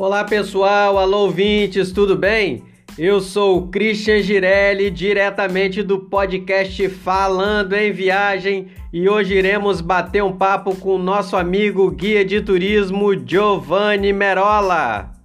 Olá pessoal, alô ouvintes, tudo bem? Eu sou o Christian Girelli, diretamente do podcast Falando em Viagem, e hoje iremos bater um papo com o nosso amigo guia de turismo Giovanni Merola.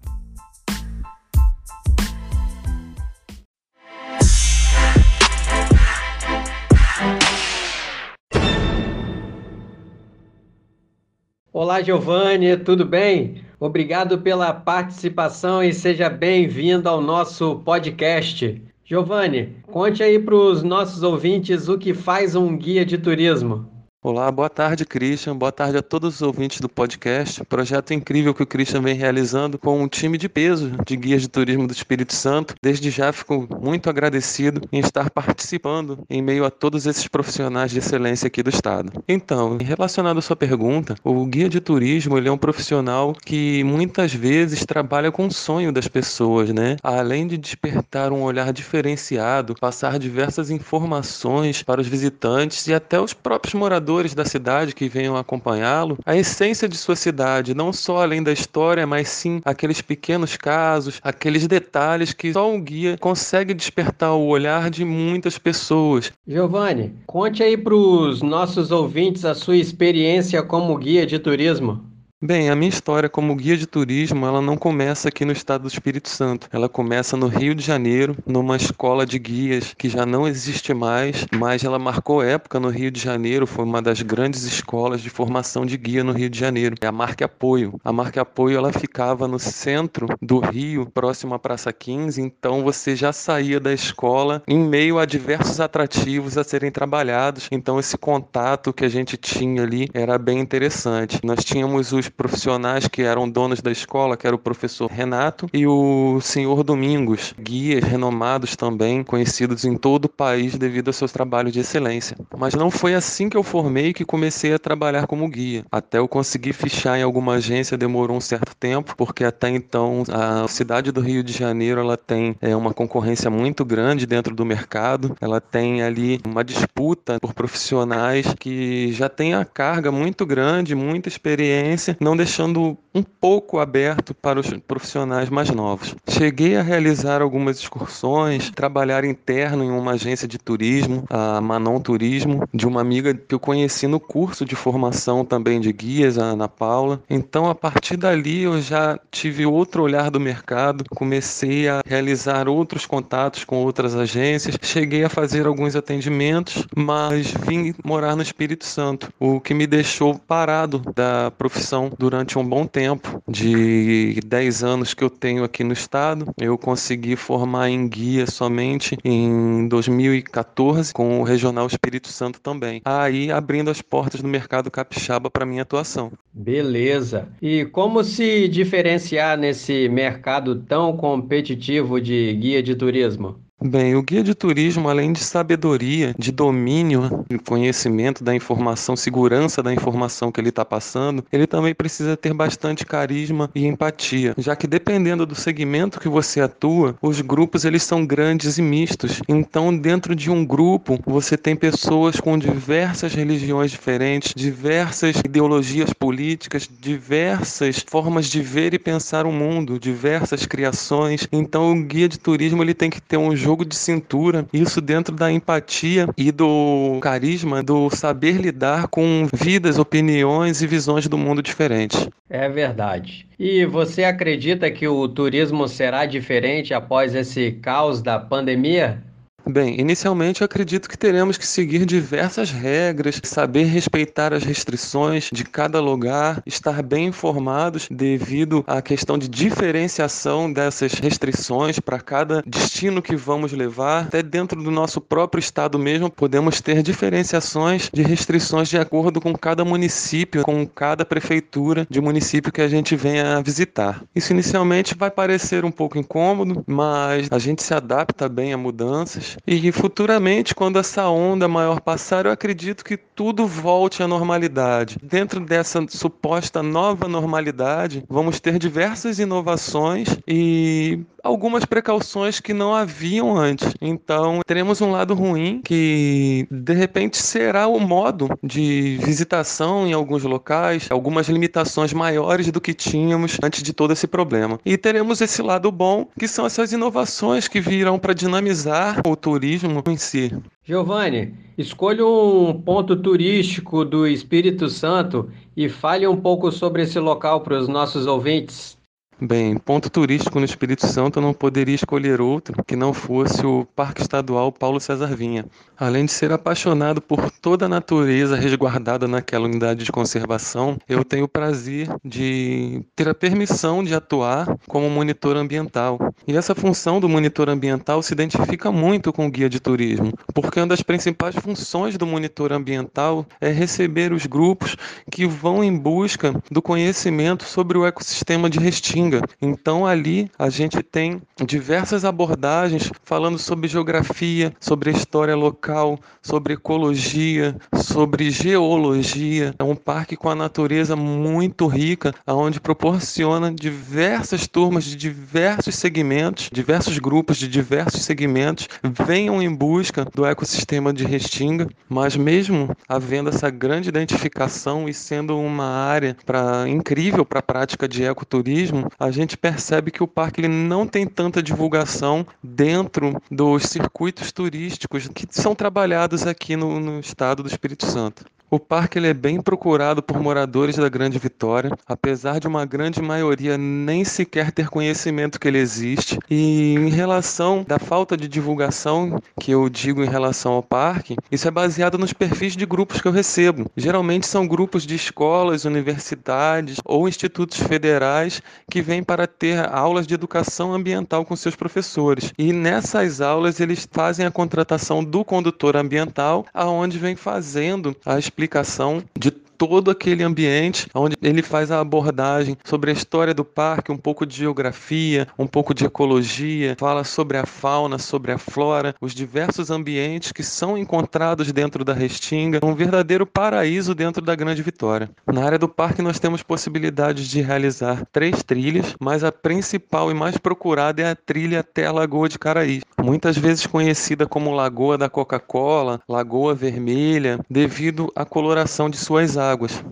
Olá, Giovanni, tudo bem? Obrigado pela participação e seja bem-vindo ao nosso podcast. Giovanni, conte aí para os nossos ouvintes o que faz um guia de turismo. Olá, boa tarde, Christian. Boa tarde a todos os ouvintes do podcast. Projeto incrível que o Christian vem realizando com um time de peso de guias de turismo do Espírito Santo. Desde já fico muito agradecido em estar participando em meio a todos esses profissionais de excelência aqui do estado. Então, relacionado à sua pergunta, o guia de turismo ele é um profissional que muitas vezes trabalha com o sonho das pessoas, né? Além de despertar um olhar diferenciado, passar diversas informações para os visitantes e até os próprios moradores moradores da cidade que venham acompanhá-lo a essência de sua cidade, não só além da história, mas sim aqueles pequenos casos, aqueles detalhes que só um guia consegue despertar o olhar de muitas pessoas. Giovanni, conte aí para os nossos ouvintes a sua experiência como guia de turismo. Bem, a minha história como guia de turismo, ela não começa aqui no estado do Espírito Santo. Ela começa no Rio de Janeiro, numa escola de guias que já não existe mais, mas ela marcou época no Rio de Janeiro, foi uma das grandes escolas de formação de guia no Rio de Janeiro. É a Marca Apoio. A Marca Apoio, ela ficava no centro do Rio, próximo à Praça 15, então você já saía da escola em meio a diversos atrativos a serem trabalhados. Então esse contato que a gente tinha ali era bem interessante. Nós tínhamos os profissionais que eram donos da escola, que era o professor Renato e o senhor Domingos, guias renomados também, conhecidos em todo o país devido aos seus trabalhos de excelência. Mas não foi assim que eu formei que comecei a trabalhar como guia. Até eu conseguir fichar em alguma agência demorou um certo tempo, porque até então a cidade do Rio de Janeiro ela tem é, uma concorrência muito grande dentro do mercado. Ela tem ali uma disputa por profissionais que já têm a carga muito grande, muita experiência não deixando um pouco aberto para os profissionais mais novos. Cheguei a realizar algumas excursões, trabalhar interno em uma agência de turismo, a Manon Turismo, de uma amiga que eu conheci no curso de formação também de guias, a Ana Paula. Então, a partir dali, eu já tive outro olhar do mercado, comecei a realizar outros contatos com outras agências, cheguei a fazer alguns atendimentos, mas vim morar no Espírito Santo, o que me deixou parado da profissão durante um bom tempo, de 10 anos que eu tenho aqui no estado. Eu consegui formar em guia somente em 2014, com o Regional Espírito Santo também. Aí abrindo as portas do mercado capixaba para minha atuação. Beleza. E como se diferenciar nesse mercado tão competitivo de guia de turismo? Bem, o guia de turismo, além de sabedoria, de domínio, de conhecimento da informação, segurança da informação que ele está passando, ele também precisa ter bastante carisma e empatia, já que dependendo do segmento que você atua, os grupos eles são grandes e mistos. Então, dentro de um grupo, você tem pessoas com diversas religiões diferentes, diversas ideologias políticas, diversas formas de ver e pensar o mundo, diversas criações. Então, o guia de turismo ele tem que ter um jogo de cintura, isso dentro da empatia e do carisma, do saber lidar com vidas, opiniões e visões do mundo diferentes. É verdade. E você acredita que o turismo será diferente após esse caos da pandemia? Bem, inicialmente eu acredito que teremos que seguir diversas regras, saber respeitar as restrições de cada lugar, estar bem informados devido à questão de diferenciação dessas restrições para cada destino que vamos levar. Até dentro do nosso próprio estado mesmo, podemos ter diferenciações de restrições de acordo com cada município, com cada prefeitura de município que a gente venha visitar. Isso inicialmente vai parecer um pouco incômodo, mas a gente se adapta bem a mudanças E futuramente, quando essa onda maior passar, eu acredito que tudo volte à normalidade. Dentro dessa suposta nova normalidade, vamos ter diversas inovações e algumas precauções que não haviam antes. Então, teremos um lado ruim que de repente será o modo de visitação em alguns locais, algumas limitações maiores do que tínhamos antes de todo esse problema. E teremos esse lado bom, que são essas inovações que virão para dinamizar o turismo em si. Giovanni, escolha um ponto turístico do Espírito Santo e fale um pouco sobre esse local para os nossos ouvintes. Bem, ponto turístico no Espírito Santo eu não poderia escolher outro que não fosse o Parque Estadual Paulo César Vinha. Além de ser apaixonado por toda a natureza resguardada naquela unidade de conservação, eu tenho o prazer de ter a permissão de atuar como monitor ambiental. E essa função do monitor ambiental se identifica muito com o guia de turismo, porque uma das principais funções do monitor ambiental é receber os grupos que vão em busca do conhecimento sobre o ecossistema de Restinga então ali a gente tem diversas abordagens falando sobre geografia, sobre história local, sobre ecologia, sobre geologia. É um parque com a natureza muito rica, onde proporciona diversas turmas de diversos segmentos, diversos grupos de diversos segmentos venham em busca do ecossistema de Restinga, mas mesmo havendo essa grande identificação e sendo uma área para incrível para a prática de ecoturismo, a gente percebe que o parque ele não tem tanta divulgação dentro dos circuitos turísticos que são trabalhados aqui no, no estado do Espírito Santo. O parque ele é bem procurado por moradores da Grande Vitória, apesar de uma grande maioria nem sequer ter conhecimento que ele existe. E em relação da falta de divulgação que eu digo em relação ao parque, isso é baseado nos perfis de grupos que eu recebo. Geralmente são grupos de escolas, universidades ou institutos federais que vêm para ter aulas de educação ambiental com seus professores. E nessas aulas eles fazem a contratação do condutor ambiental, aonde vem fazendo a explicação de todo aquele ambiente onde ele faz a abordagem sobre a história do parque, um pouco de geografia, um pouco de ecologia, fala sobre a fauna, sobre a flora, os diversos ambientes que são encontrados dentro da Restinga, um verdadeiro paraíso dentro da Grande Vitória. Na área do parque nós temos possibilidades de realizar três trilhas, mas a principal e mais procurada é a trilha até a Lagoa de Caraí, muitas vezes conhecida como Lagoa da Coca-Cola, Lagoa Vermelha, devido à coloração de suas águas.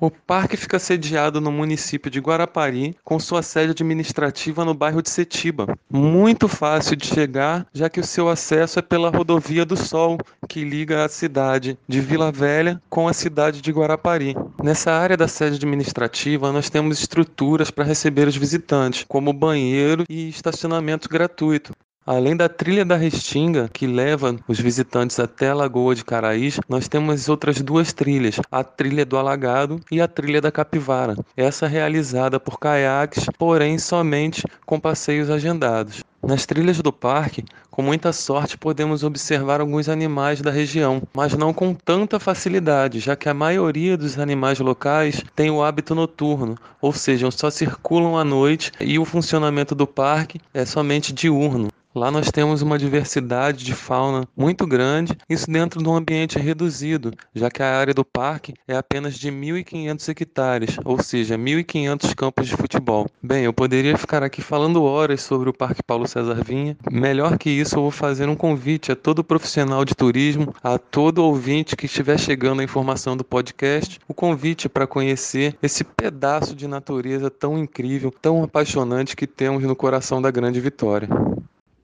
O parque fica sediado no município de Guarapari, com sua sede administrativa no bairro de Setiba. Muito fácil de chegar, já que o seu acesso é pela Rodovia do Sol, que liga a cidade de Vila Velha com a cidade de Guarapari. Nessa área da sede administrativa, nós temos estruturas para receber os visitantes, como banheiro e estacionamento gratuito. Além da trilha da Restinga, que leva os visitantes até a Lagoa de Caraís, nós temos outras duas trilhas, a trilha do Alagado e a trilha da Capivara. Essa realizada por caiaques, porém somente com passeios agendados. Nas trilhas do parque, com muita sorte, podemos observar alguns animais da região, mas não com tanta facilidade, já que a maioria dos animais locais tem o hábito noturno, ou seja, só circulam à noite e o funcionamento do parque é somente diurno. Lá nós temos uma diversidade de fauna muito grande, isso dentro de um ambiente reduzido, já que a área do parque é apenas de 1.500 hectares, ou seja, 1.500 campos de futebol. Bem, eu poderia ficar aqui falando horas sobre o Parque Paulo César Vinha. Melhor que isso, eu vou fazer um convite a todo profissional de turismo, a todo ouvinte que estiver chegando a informação do podcast, o convite para conhecer esse pedaço de natureza tão incrível, tão apaixonante que temos no coração da Grande Vitória.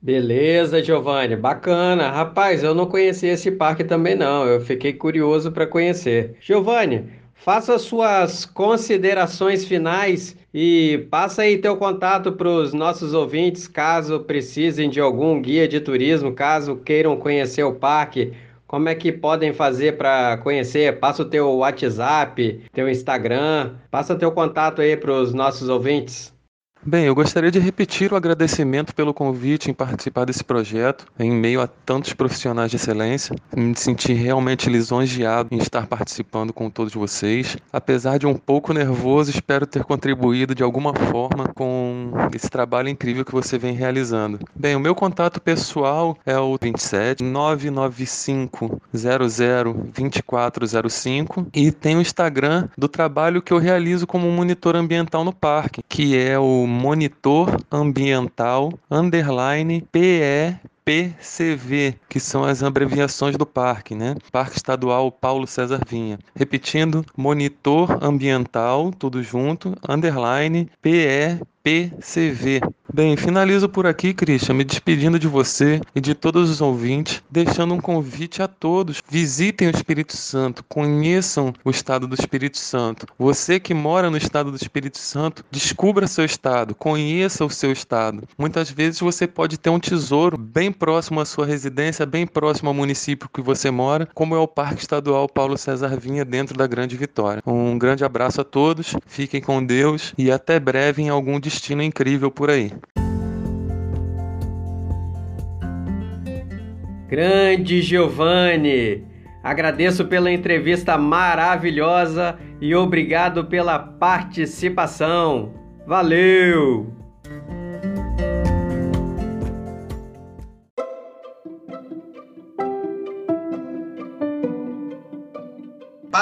Beleza, Giovanni, bacana. Rapaz, eu não conhecia esse parque também não. Eu fiquei curioso para conhecer. Giovanni, faça suas considerações finais e passa aí teu contato para os nossos ouvintes, caso precisem de algum guia de turismo, caso queiram conhecer o parque. Como é que podem fazer para conhecer? Passa o teu WhatsApp, teu Instagram, passa teu contato aí para os nossos ouvintes. Bem, eu gostaria de repetir o agradecimento pelo convite em participar desse projeto, em meio a tantos profissionais de excelência. Me senti realmente lisonjeado em estar participando com todos vocês. Apesar de um pouco nervoso, espero ter contribuído de alguma forma com esse trabalho incrível que você vem realizando. Bem, o meu contato pessoal é o 27 995 00 2405 e tem o Instagram do trabalho que eu realizo como monitor ambiental no parque, que é o monitor ambiental underline PE PCV, que são as abreviações do parque, né? Parque Estadual Paulo César Vinha. Repetindo, monitor ambiental, tudo junto, underline PE PCV. Bem, finalizo por aqui, Christian, me despedindo de você e de todos os ouvintes, deixando um convite a todos. Visitem o Espírito Santo, conheçam o estado do Espírito Santo. Você que mora no estado do Espírito Santo, descubra seu estado, conheça o seu estado. Muitas vezes você pode ter um tesouro bem próximo à sua residência, bem próximo ao município que você mora, como é o Parque Estadual Paulo César Vinha, dentro da Grande Vitória. Um grande abraço a todos, fiquem com Deus e até breve em algum destino destino incrível por aí. Grande Giovanni! Agradeço pela entrevista maravilhosa e obrigado pela participação. Valeu!